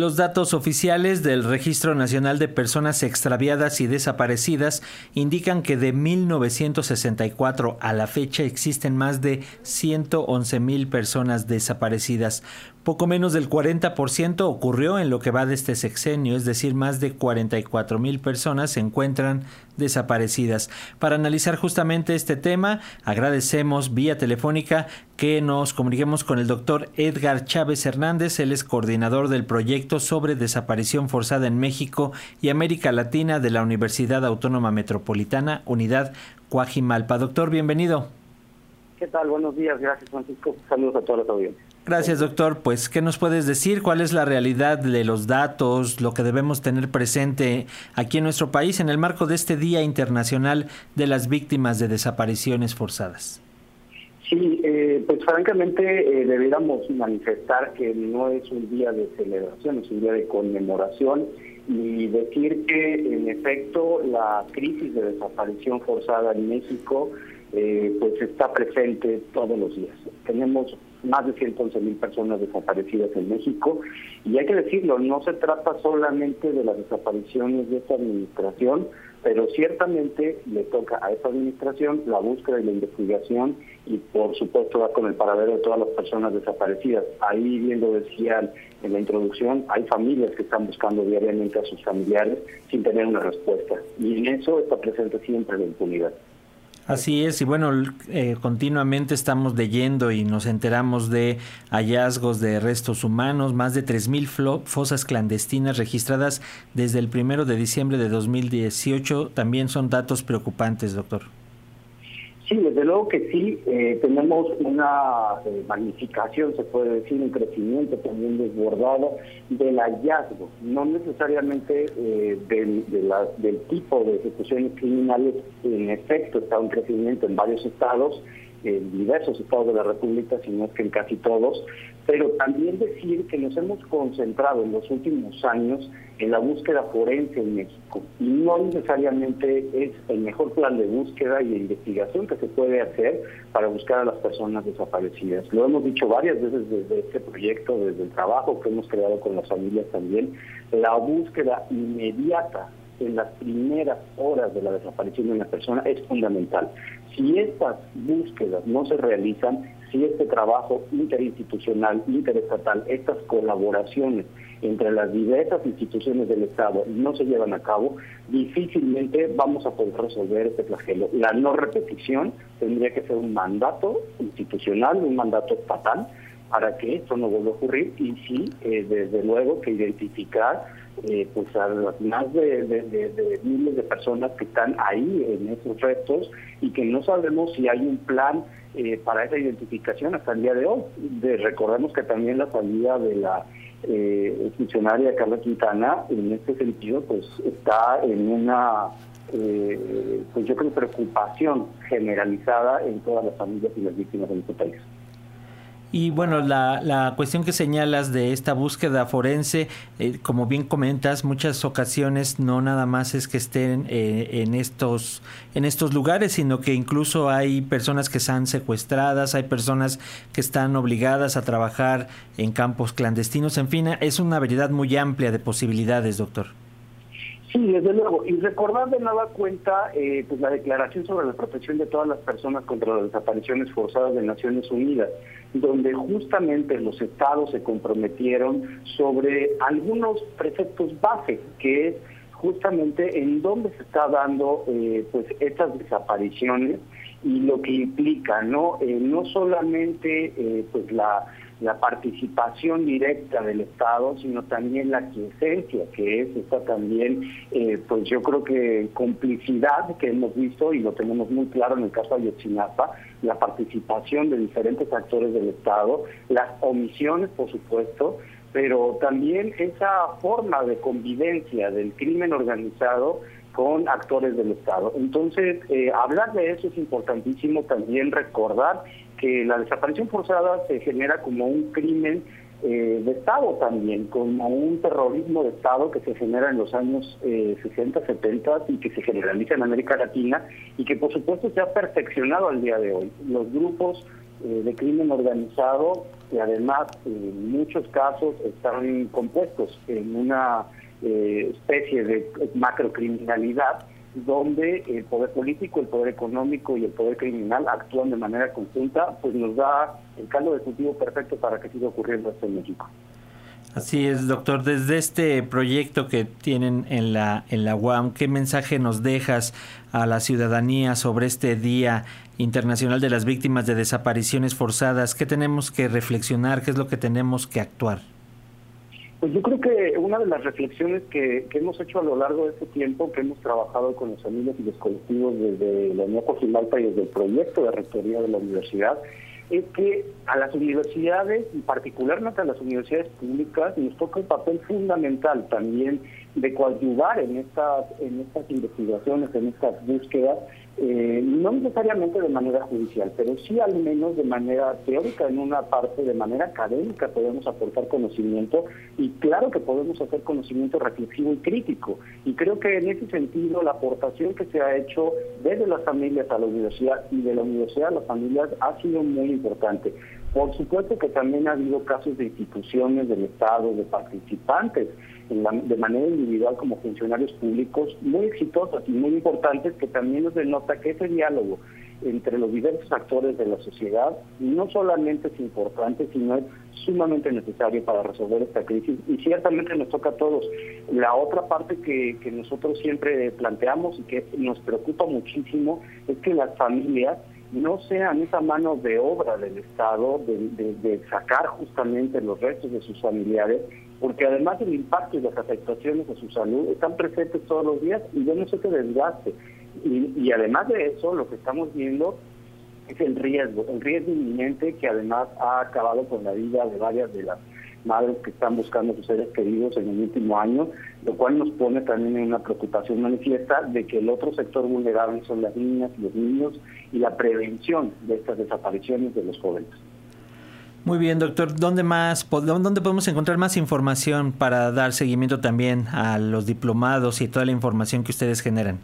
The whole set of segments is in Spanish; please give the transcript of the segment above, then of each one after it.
Los datos oficiales del Registro Nacional de Personas Extraviadas y Desaparecidas indican que de 1964 a la fecha existen más de 111 mil personas desaparecidas. Poco menos del 40% ocurrió en lo que va de este sexenio, es decir, más de 44 mil personas se encuentran desaparecidas. Para analizar justamente este tema, agradecemos vía telefónica que nos comuniquemos con el doctor Edgar Chávez Hernández, él es coordinador del proyecto sobre desaparición forzada en México y América Latina de la Universidad Autónoma Metropolitana, Unidad Cuajimalpa. Doctor, bienvenido. ¿Qué tal? Buenos días, gracias Francisco. Saludos a todos los audiencias. Gracias, doctor. Pues, ¿qué nos puedes decir? ¿Cuál es la realidad de los datos, lo que debemos tener presente aquí en nuestro país en el marco de este Día Internacional de las Víctimas de Desapariciones Forzadas? Sí, eh, pues francamente eh, deberíamos manifestar que no es un día de celebración, es un día de conmemoración y decir que en efecto la crisis de desaparición forzada en México eh, pues está presente todos los días. Tenemos más de 111 mil personas desaparecidas en México y hay que decirlo, no se trata solamente de las desapariciones de esta administración, pero ciertamente le toca a esta administración la búsqueda y la investigación y por supuesto va con el paradero de todas las personas desaparecidas. Ahí bien lo decían en la introducción, hay familias que están buscando diariamente a sus familiares sin tener una respuesta y en eso está presente siempre la impunidad. Así es, y bueno, eh, continuamente estamos leyendo y nos enteramos de hallazgos de restos humanos, más de 3.000 fosas clandestinas registradas desde el primero de diciembre de 2018. También son datos preocupantes, doctor. Sí, desde luego que sí. Eh, tenemos una eh, magnificación, se puede decir, un crecimiento también desbordado del hallazgo, no necesariamente eh, del, del tipo de ejecuciones criminales. En efecto, está un crecimiento en varios estados en diversos estados de la República, sino que en casi todos, pero también decir que nos hemos concentrado en los últimos años en la búsqueda forense en México y no necesariamente es el mejor plan de búsqueda y de investigación que se puede hacer para buscar a las personas desaparecidas. Lo hemos dicho varias veces desde este proyecto, desde el trabajo que hemos creado con las familias también, la búsqueda inmediata en las primeras horas de la desaparición de una persona es fundamental. Si estas búsquedas no se realizan, si este trabajo interinstitucional, interestatal, estas colaboraciones entre las diversas instituciones del Estado no se llevan a cabo, difícilmente vamos a poder resolver este flagelo. La no repetición tendría que ser un mandato institucional, un mandato estatal, para que esto no vuelva a ocurrir y sí, eh, desde luego que identificar eh, pues a las más de, miles de personas que están ahí en esos restos y que no sabemos si hay un plan eh, para esa identificación hasta el día de hoy. recordemos que también la salida de la eh, funcionaria Carla Quintana en este sentido pues está en una pues yo creo preocupación generalizada en todas las familias y las víctimas de nuestro país. Y bueno, la, la cuestión que señalas de esta búsqueda forense, eh, como bien comentas, muchas ocasiones no nada más es que estén eh, en, estos, en estos lugares, sino que incluso hay personas que están secuestradas, hay personas que están obligadas a trabajar en campos clandestinos, en fin, es una variedad muy amplia de posibilidades, doctor. Sí, desde luego. Y recordar de nada cuenta eh, pues la declaración sobre la protección de todas las personas contra las desapariciones forzadas de Naciones Unidas, donde justamente los estados se comprometieron sobre algunos preceptos base, que es justamente en dónde se está dando eh, pues estas desapariciones y lo que implica, ¿no? Eh, no solamente pues la la participación directa del Estado, sino también la quiesencia, que es esta también, eh, pues yo creo que complicidad que hemos visto y lo tenemos muy claro en el caso de Ayotzinapa, la participación de diferentes actores del Estado, las omisiones, por supuesto, pero también esa forma de convivencia del crimen organizado con actores del Estado. Entonces, eh, hablar de eso es importantísimo, también recordar que la desaparición forzada se genera como un crimen eh, de Estado también, como un terrorismo de Estado que se genera en los años 60, eh, 70 y que se generaliza en América Latina y que por supuesto se ha perfeccionado al día de hoy. Los grupos eh, de crimen organizado y además en muchos casos están compuestos en una eh, especie de macrocriminalidad donde el poder político, el poder económico y el poder criminal actúan de manera conjunta, pues nos da el caldo de cultivo perfecto para que siga ocurriendo esto en México. Así es, doctor. Desde este proyecto que tienen en la, en la UAM, ¿qué mensaje nos dejas a la ciudadanía sobre este Día Internacional de las Víctimas de Desapariciones Forzadas? ¿Qué tenemos que reflexionar? ¿Qué es lo que tenemos que actuar? Pues yo creo que una de las reflexiones que, hemos hecho a lo largo de este tiempo, que hemos trabajado con las familias y los colectivos desde la Unión Cojimalpa y desde el proyecto de rectoría de la universidad, es que a las universidades, y particularmente a las universidades públicas, nos toca un papel fundamental también de coadyuvar en estas, en estas investigaciones, en estas búsquedas, eh, no necesariamente de manera judicial, pero sí al menos de manera teórica, en una parte de manera académica podemos aportar conocimiento y claro que podemos hacer conocimiento reflexivo y crítico. Y creo que en ese sentido la aportación que se ha hecho desde las familias a la universidad y de la universidad a las familias ha sido muy importante. Por supuesto que también ha habido casos de instituciones del Estado, de participantes de manera individual como funcionarios públicos muy exitosos y muy importantes que también nos denota que ese diálogo entre los diversos actores de la sociedad no solamente es importante, sino es sumamente necesario para resolver esta crisis y ciertamente nos toca a todos. La otra parte que, que nosotros siempre planteamos y que nos preocupa muchísimo es que las familias no sean esa mano de obra del Estado de, sacar justamente los restos de sus familiares, porque además el impacto y las afectaciones a su salud están presentes todos los días y vemos ese desgaste. Y, y además de eso, lo que estamos viendo es el riesgo, el riesgo inminente que además ha acabado con la vida de varias de las madres que están buscando a sus seres queridos en el último año, lo cual nos pone también en una preocupación manifiesta de que el otro sector vulnerable son las niñas y los niños y la prevención de estas desapariciones de los jóvenes. Muy bien, doctor. ¿Dónde más, dónde podemos encontrar más información para dar seguimiento también a los diplomados y toda la información que ustedes generan?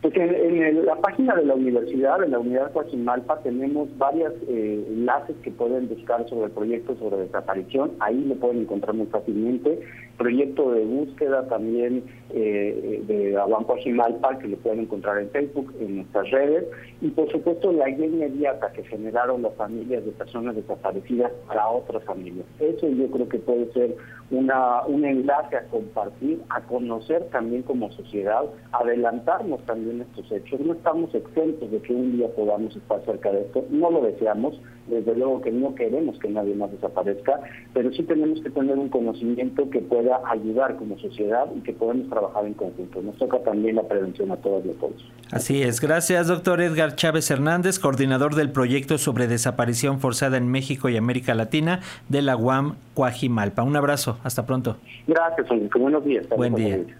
Porque en, la página de la universidad, en la unidad Coachimalpa, tenemos varios eh, enlaces que pueden buscar sobre el proyecto sobre desaparición. Ahí lo pueden encontrar muy fácilmente. Proyecto de búsqueda también eh, de Aguán Coachimalpa, que lo pueden encontrar en Facebook, en nuestras redes. Y por supuesto la guía inmediata que generaron las familias de personas desaparecidas para otras familias. Eso yo creo que puede ser una, un enlace a compartir, a conocer también como sociedad, adelantarnos también estos hechos. No estamos exentos de que un día podamos estar cerca de esto, no lo deseamos, desde luego que no queremos que nadie más desaparezca, pero sí tenemos que tener un conocimiento que pueda ayudar como sociedad y que podamos trabajar en conjunto. Nos toca también la prevención a todas y a todos. Así es. Gracias, doctor Edgar Chávez Hernández, coordinador del proyecto sobre desaparición forzada en México y América Latina de la UAM Coajimalpa. Un abrazo. Hasta pronto. Gracias, Buenos días. Buen día.